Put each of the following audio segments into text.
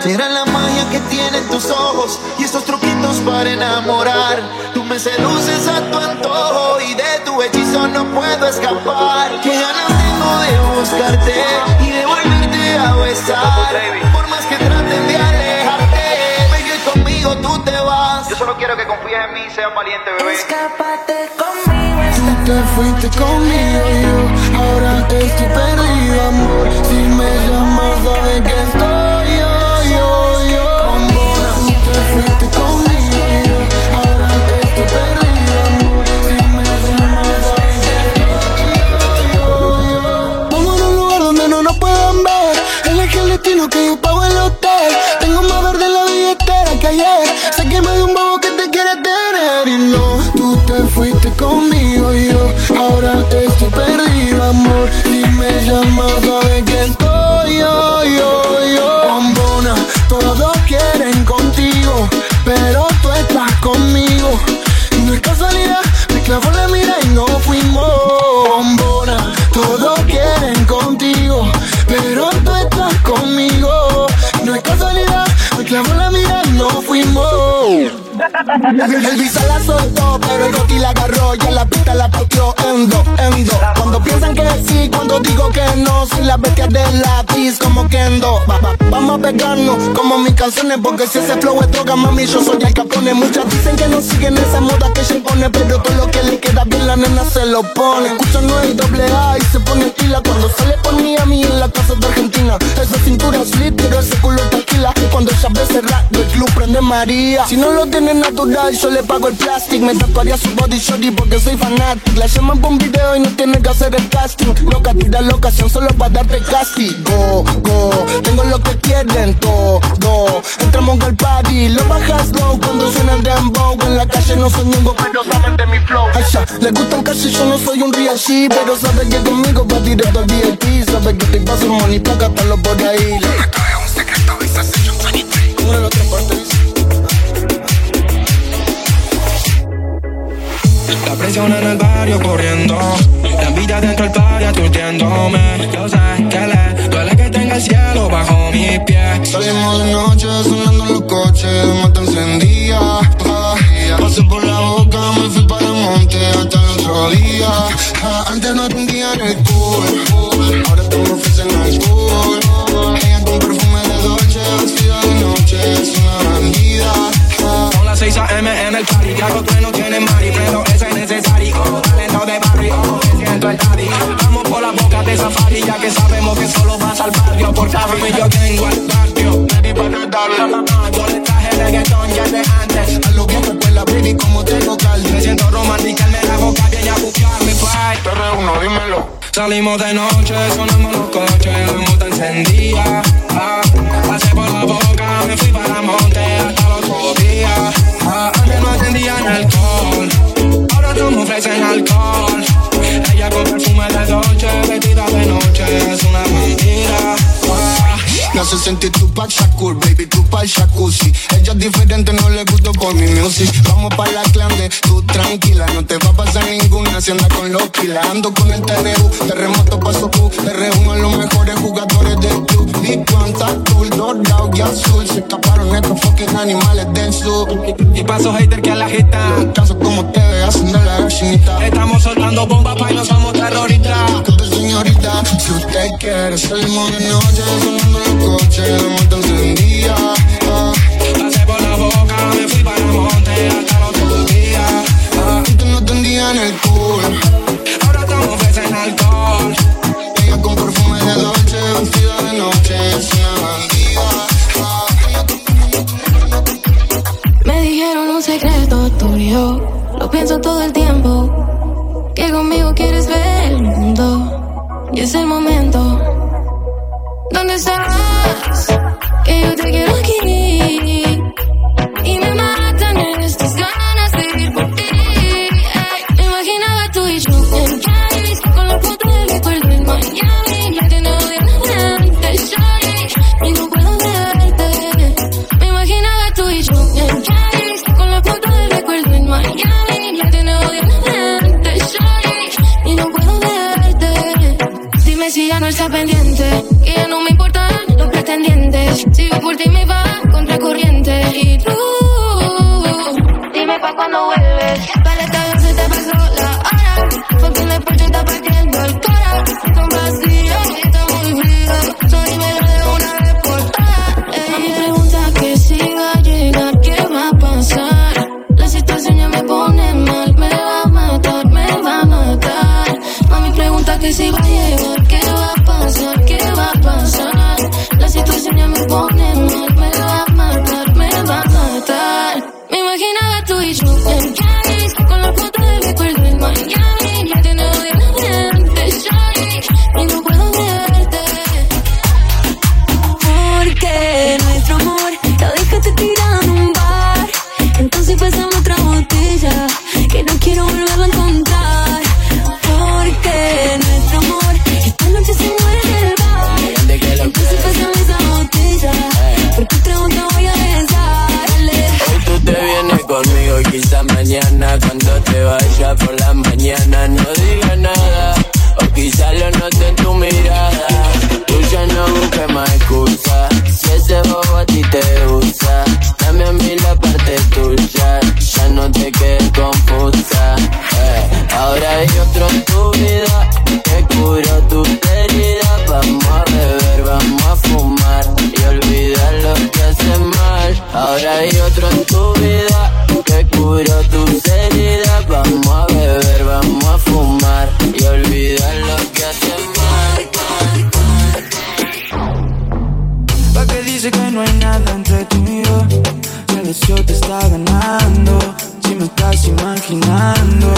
Será la magia que tienen tus ojos y estos truquitos para enamorar. Tú me seduces a tu antojo y de tu hechizo no puedo escapar. Que ganas tengo de buscarte y de volverte a besar. Por más que traten de alejarte, baby, conmigo tú te vas. Yo solo quiero que confíes en mí y seas valiente, bebé. Escápate conmigo. Tú te fuiste conmigo y yo ahora estoy perdido, amor. Si me llamas, sabes que estoy Llamas, sabes que estoy yo, yo, yo. Bombona, todos quieren contigo, pero tú estás conmigo. No es casualidad, me clavó la mira y no fuimos. Bombona, todos quieren contigo, pero tú estás conmigo. No es casualidad, me clavó la mira y no fuimos. El visa la soltó, pero el Rocky la agarró y en la pista la pateó en dos, en dos. Piensan que sí, cuando digo que no, soy la bestia de lápiz como Kendo. Va, va, vamos a pegarnos como mis canciones, porque si ese flow es droga, mami, yo soy el capone. Muchas dicen que no siguen esa moda que se impone, pero todo lo que le queda bien la nena se lo pone. Escucha no hay doble A y se pone estila cuando sale por mí a mí en la casa de Argentina. Esa cintura es lit, pero ese culo tranquila. Cuando ella ve cerrar, el club prende María. Si no lo tiene natural, yo le pago el plastic. Me tatuaría su body shorty porque soy fanatic. La llaman por un video y no tiene que hacer el casting. Loca, tira la ocasión solo para darte castigo. Go, tengo lo que quieren todo. Entramos al party, lo bajas low cuando suena el dembow. En la calle no soy ñengo, pero saben de mi flow. Asha, le gustan casi, yo no soy un real G, pero sabe que conmigo va directo al VIP. Sabe que te paso money pa' gastarlo por ahí. Esto es un secreto, esa session 23. Como en la otra parte dice. La presión en el barrio corriendo La envidia dentro del safari Ya que sabemos que solo vas al barrio Por y yo tengo el barrio Ready para darle Yo le traje reggaetón ya de antes a lo que me escuela, baby, como tengo calde. Me siento romántica Me la boca viene a buscarme Bye Te reúno, dímelo. Salimos de noche, sonamos los coches, la moto encendía. Ah, pasé por la boca, me fui para monte hasta el otro día. Ah, antes no atendían alcohol, ahora tú me ofrecen alcohol. se 60 y Tupac Shakur, baby Tupac Shakusi. Ella es diferente, no le gusto por mi music. Vamos pa' la clande, tú tranquila, no te va a pasar ninguna si anda con los pilas. Ando con el TNU, terremoto paso Q, te reúno a los mejores jugadores del club. Y cuánta cool, dorado y azul, se escaparon estos fucking animales del sur. Y paso hater que a la jeta, casos como te hacen de la chinita. Estamos soltando bombas pa' y no somos terroristas si usted quiere, salimos de noche, sonando los coches, la moto encendía. Ah, Pasé por la boca, me fui para monte hasta el otro día. Ah, antes no tendían el cool. ahora tú me ofrecen alcohol. Ella con perfume de Dolce, vestida de noche, es una bandida. Me dijeron un secreto tuyo, lo pienso todo el tiempo. Que conmigo quieres ver el. Y es el momento. ¿Dónde estás? Que yo te quiero aquí. Imaginando,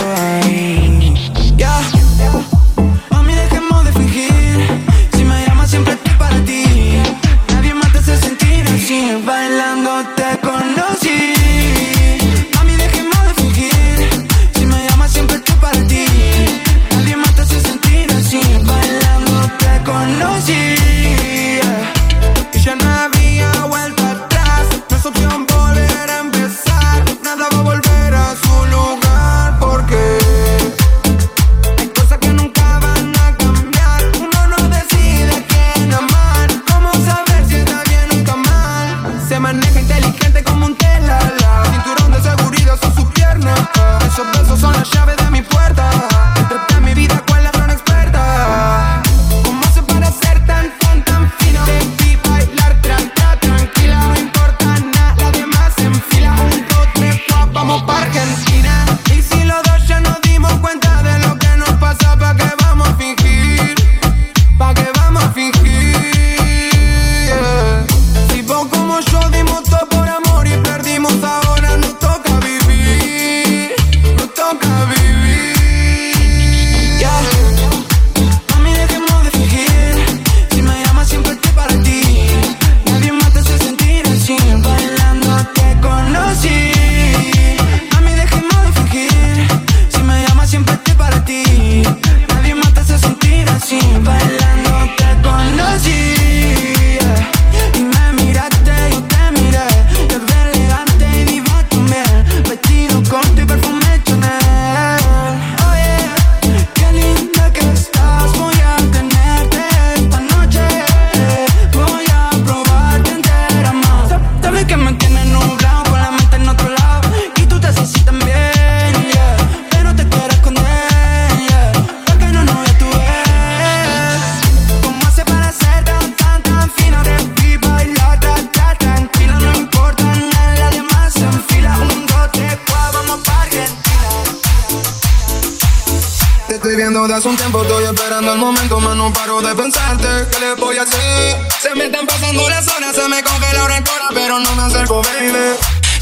Estoy viendo de hace un tiempo, estoy esperando el momento, más no paro de pensarte. ¿Qué le voy a hacer? Se me están pasando las horas, se me congela la cora, pero no me acerco, baby.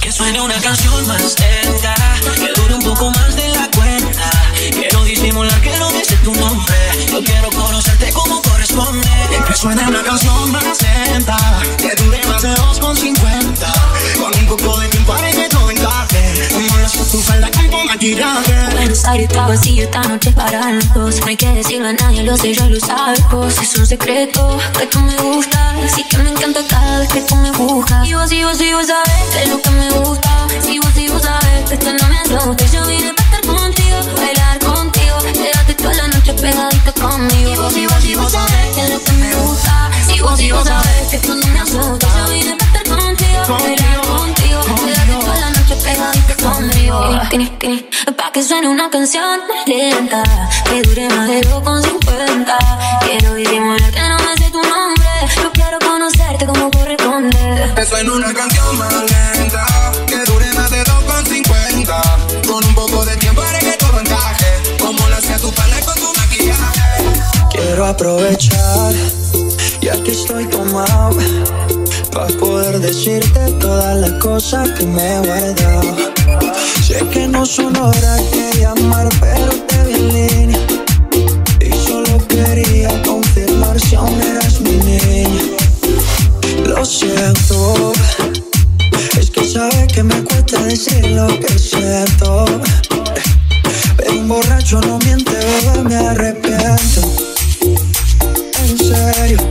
Que suene una canción más lenta, que dure un poco más de la cuenta. Quiero disimular que no dice tu nombre, yo quiero conocerte como corresponde. Que suene una canción más lenta, que dure más de 2,50. Con un poco de tiempo para que todo encaje, como las tu falda con. Buenos Aires está vacío esta noche para los dos. No hay que decirlo a nadie, lo sé yo y lo sabes vos. Es un secreto que tú me gustas. Así que me encanta cada vez que tú me buscas. Y vos, y vos, y vos sabes de lo que me gusta. Si vos, y vos sabes que esto no me asusta. Yo vine para estar contigo, bailar contigo. Quédate toda la noche pegadito conmigo. Y vos, y vos, y vos sabes de lo que me gusta. Si vos, y vos sabes que esto no me asusta. Yo vine para estar contigo, bailar contigo. Conmigo. Pa' que suene una canción lenta Que dure más de 2,50 Quiero disimular que no me sé tu nombre Yo quiero conocerte como corresponde Que suene una canción más lenta, que dure más de 2,50. Con un poco de tiempo para que todo encaje, como lo hacía tu pana con tu maquillaje. Quiero aprovechar y aquí estoy tomado para poder decirte todas las cosas que me he guardado. Sé que no son horas de llamar, pero te vi en línea y solo quería confirmar si aún eras mi niña. Lo siento, es que sabes que me cuesta decir lo que siento. Pero un borracho no miente, bebé, me arrepiento. En serio,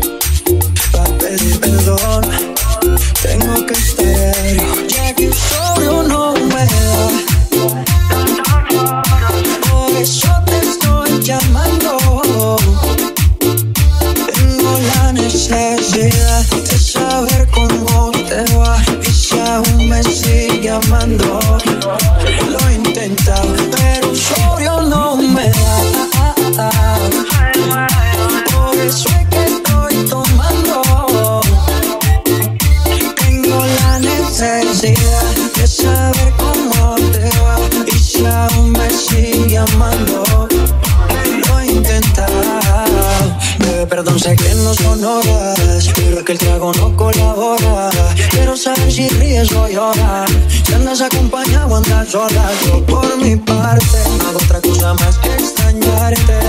si ríes o llorar. Si andas acompañado, andas sola. Yo por mi parte no hago otra cosa más que extrañarte.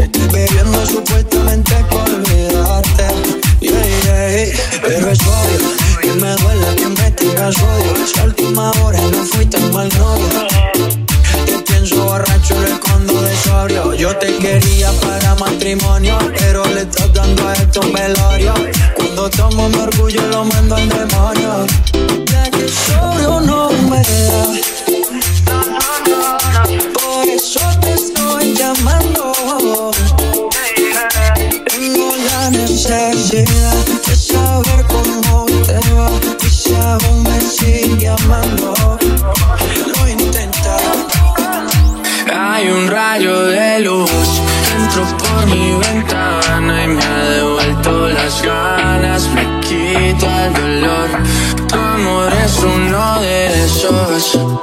Estoy bebiendo supuestamente por olvidarte. Yeah, yeah. Pero es obvio que me duela que me tiras odio. Si a última hora no fui tan mal novio yo te quería para matrimonio, pero le estás dando a esto un velorio. Cuando tomo mi orgullo lo mando al demonio. Ya que solo no me. Por eso te estoy llamando. Tengo la necesidad de saber cómo te va y si aún me sigue amando.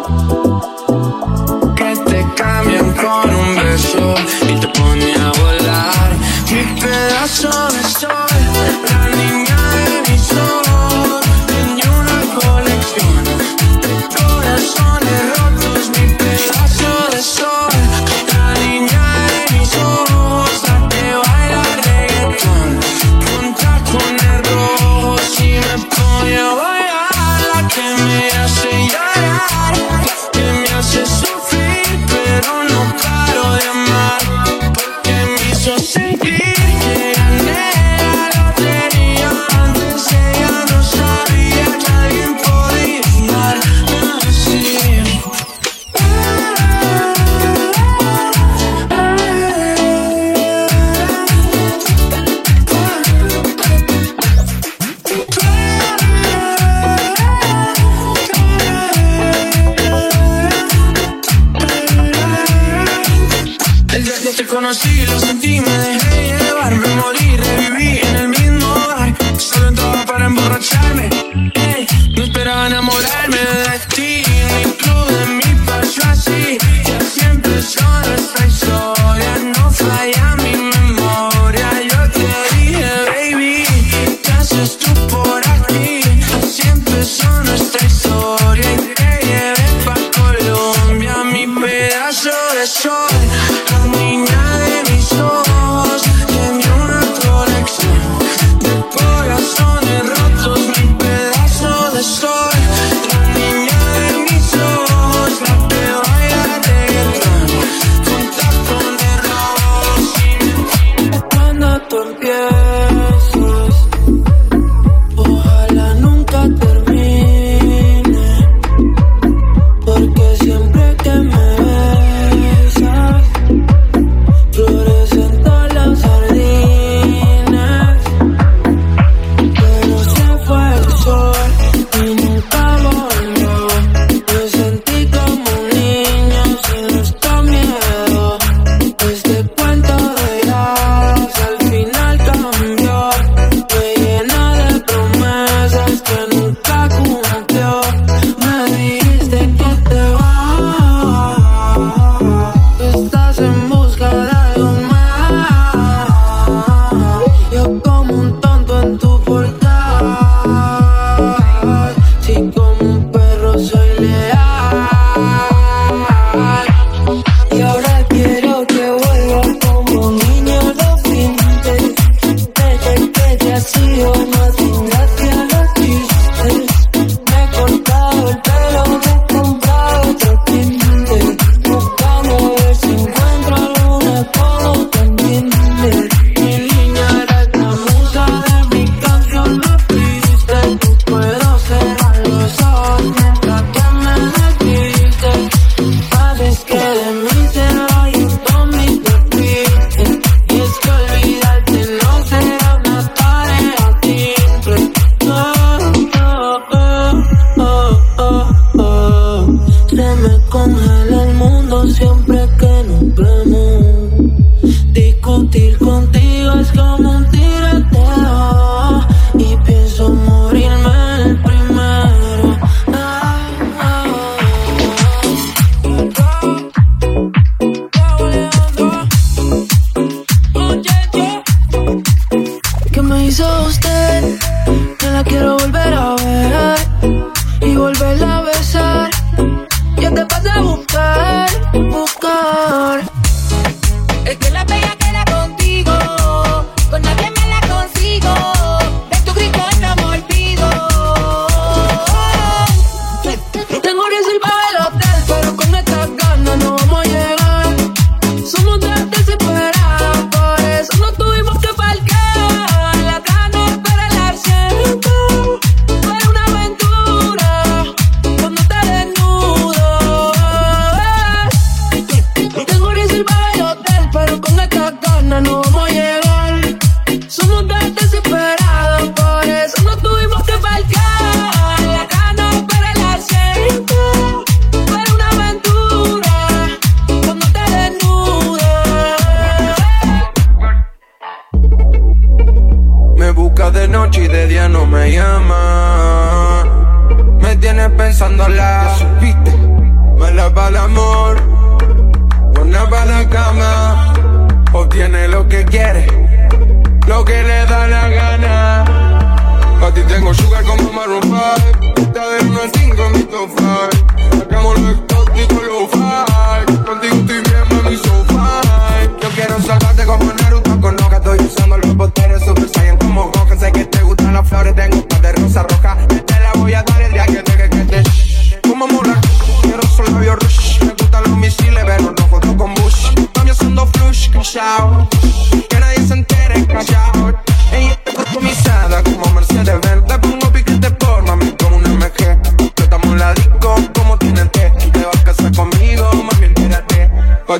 Bye.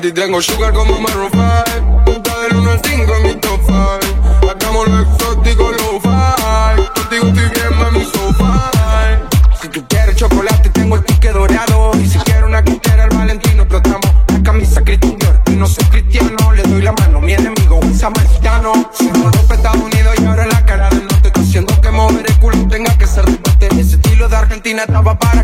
ti tengo sugar como Maroon 5. Punta del 1 al 5 en mi top 5. Lo exótico, lo fi. Contigo estoy bien, mami, so fine. Si tú quieres chocolate, tengo el ticket dorado. Y si quieres una cartera, el Valentino explotamos. La camisa Christian y no soy cristiano. Le doy la mano, a mi enemigo es samaritano. Si no rompe Estados Unidos y ahora la cara del norte. Está haciendo que mover el culo tenga que ser deporte. Ese estilo de Argentina estaba para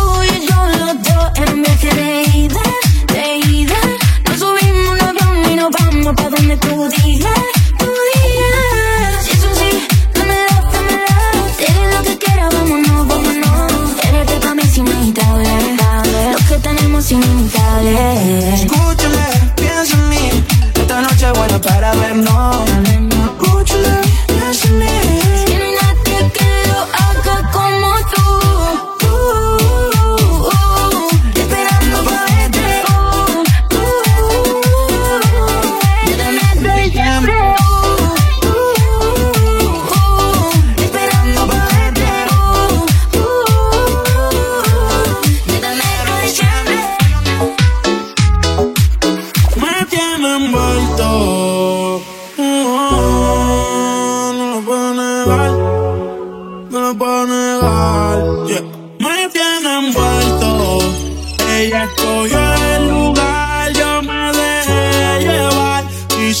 Escúchame, piensa en mí. Esta noche buena para vernos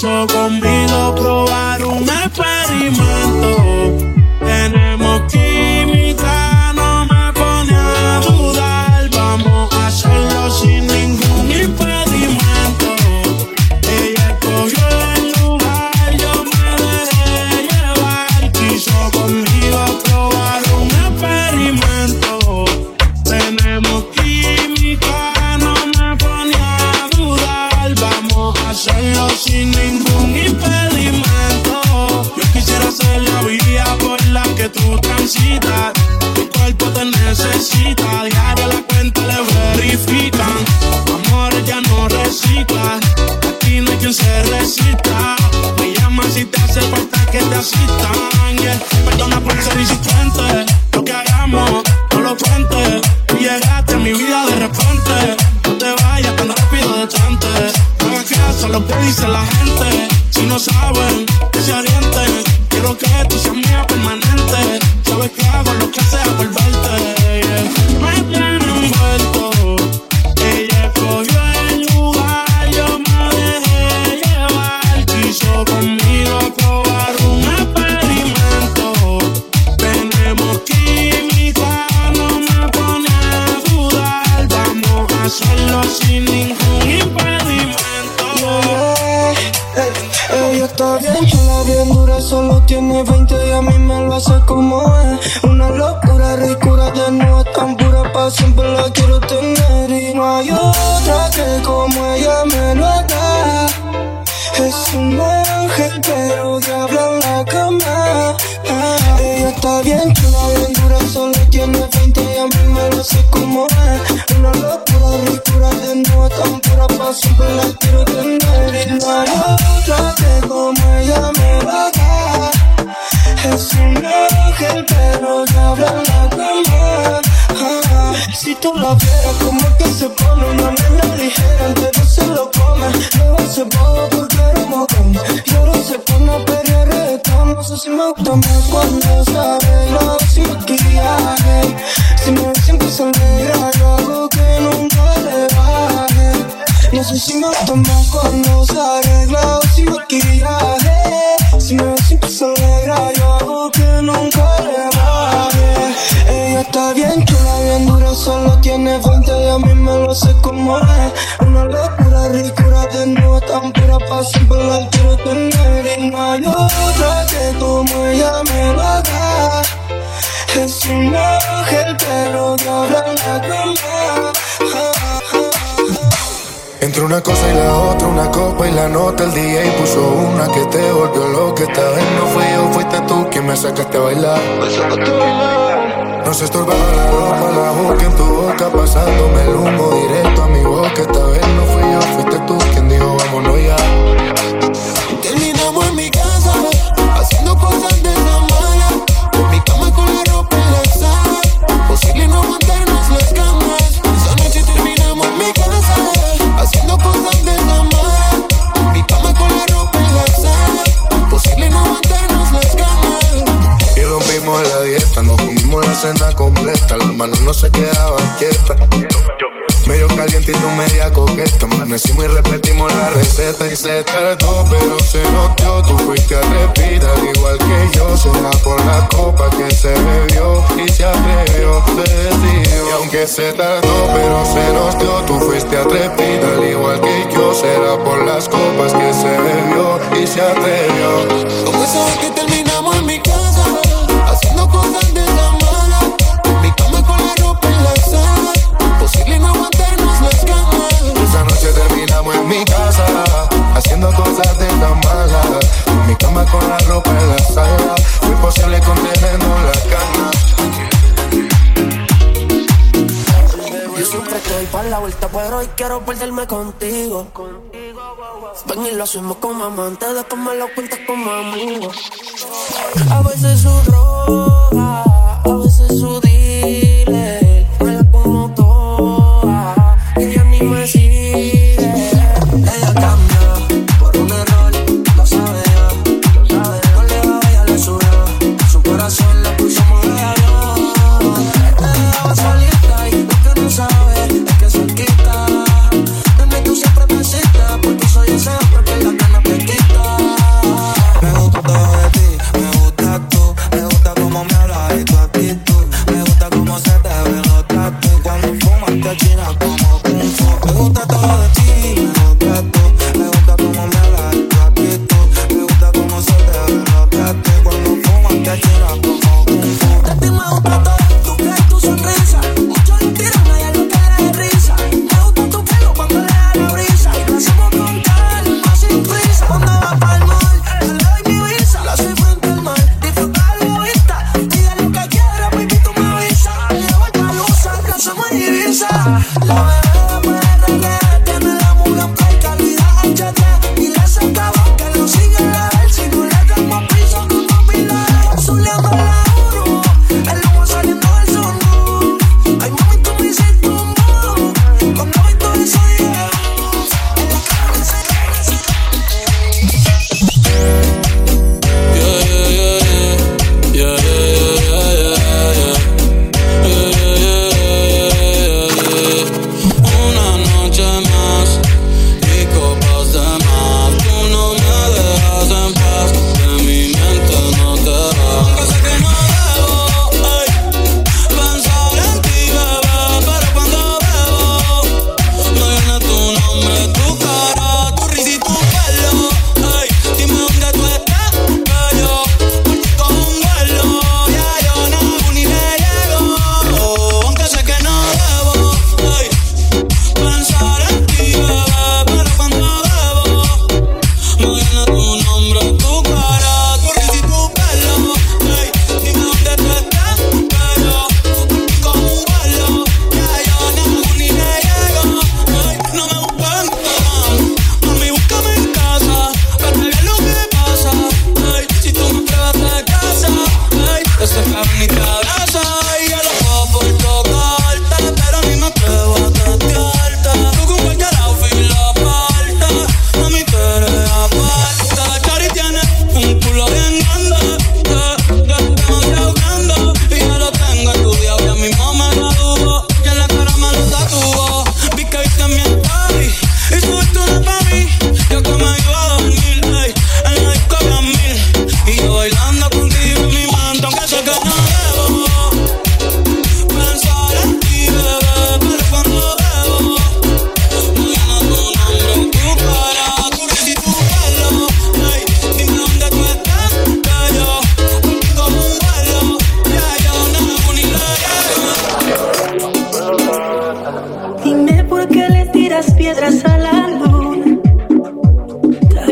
quiso conmigo probar un experimento. dice la gente si no saben? siempre la quiero tener. No hay otra que como ella me va a dar. Es un ángel, pero ya habla la cama. Ah, si tú la vieras, como que se pone una nena ligera, antes se lo come. Luego se boba porque era mojón. Y ahora se pone a perrear, estamos así me gusta más cuando está. Así para quiero tener y no hay otra que como ella me lo da. Es un ángel, pero de ahora la cama. Entre una cosa y la otra, una copa y la nota, el DJ puso una que te volvió loca. Esta vez no fui yo, fuiste tú quien me sacaste a bailar. No se estorbaba la ropa, la boca en tu boca, pasándome el humo directo a mi boca. Esta vez no se tardó, pero se notió. Tú fuiste arrepida, al igual que yo. Será por la copa que se bebió y se atrevió, se decidió. Y aunque se tardó, pero se nos dio. Tú fuiste atrevida, al igual que yo. Será por las copas que se bebió y se atrevió. ¿Cómo sabes que te quiero perderme contigo. Ven y lo hacemos como amantes, después me lo cuentas como amigos. A veces un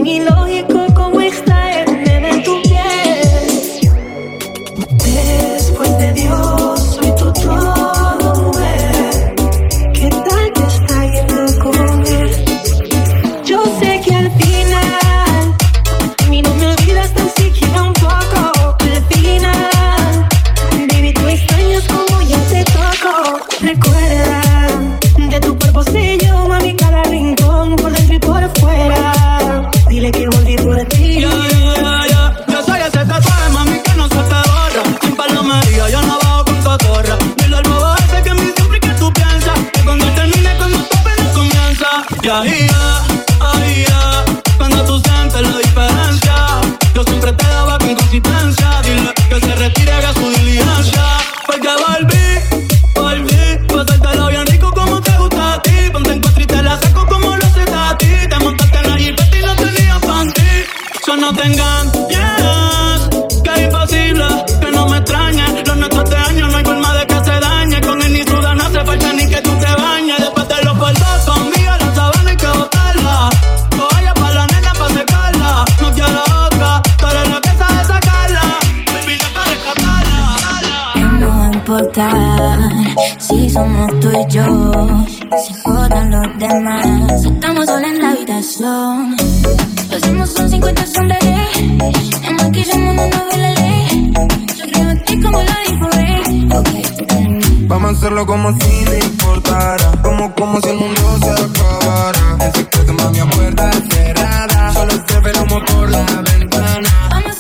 Panginoon se jodan los demás. Estamos solos en la habitación. Lo hacemos son 50 sombras de. En maquillamos una novela Yo creo en ti como la dijo. Vamos a hacerlo como si no importara. Como, como si el mundo se acabara. En secreto, mami, a puerta cerrada. Solo se ve el humo por la ventana. Vamos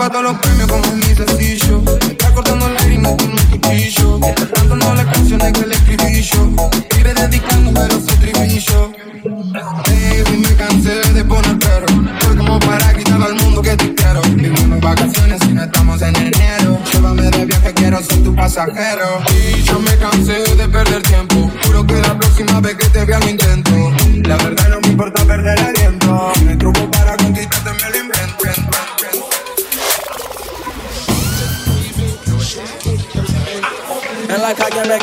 lleva todos los premios como mi sencillo.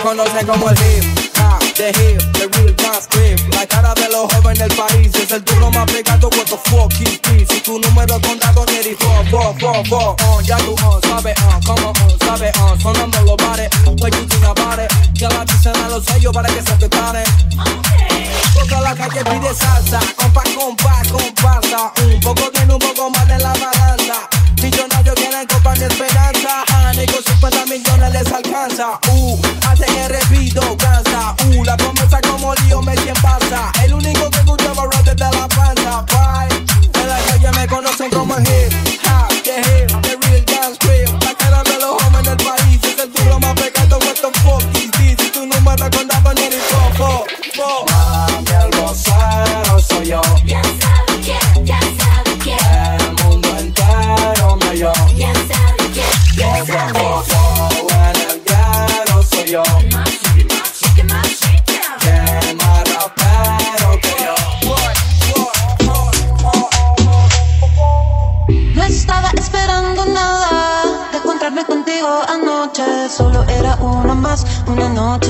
conoce como el hip. Ha, the hip, the real dance creep. La cara de los jóvenes del país es el turno más pegado. What the fuck is? Si tu número contado, Jerry, fuck, fuck, fuck, fuck. On, ya tú on, sabe on, como on, sabe on. Sonando los bares, pues you think about it. Ya la dicen a los sellos para que se preparen. Okay. Toca la calle pide salsa, compa, compa, comparsa. Un poco tiene un poco más de la balanza. Millonarios quieren comprar mi esperanza. A negocios 50 millones les alcanza. una noche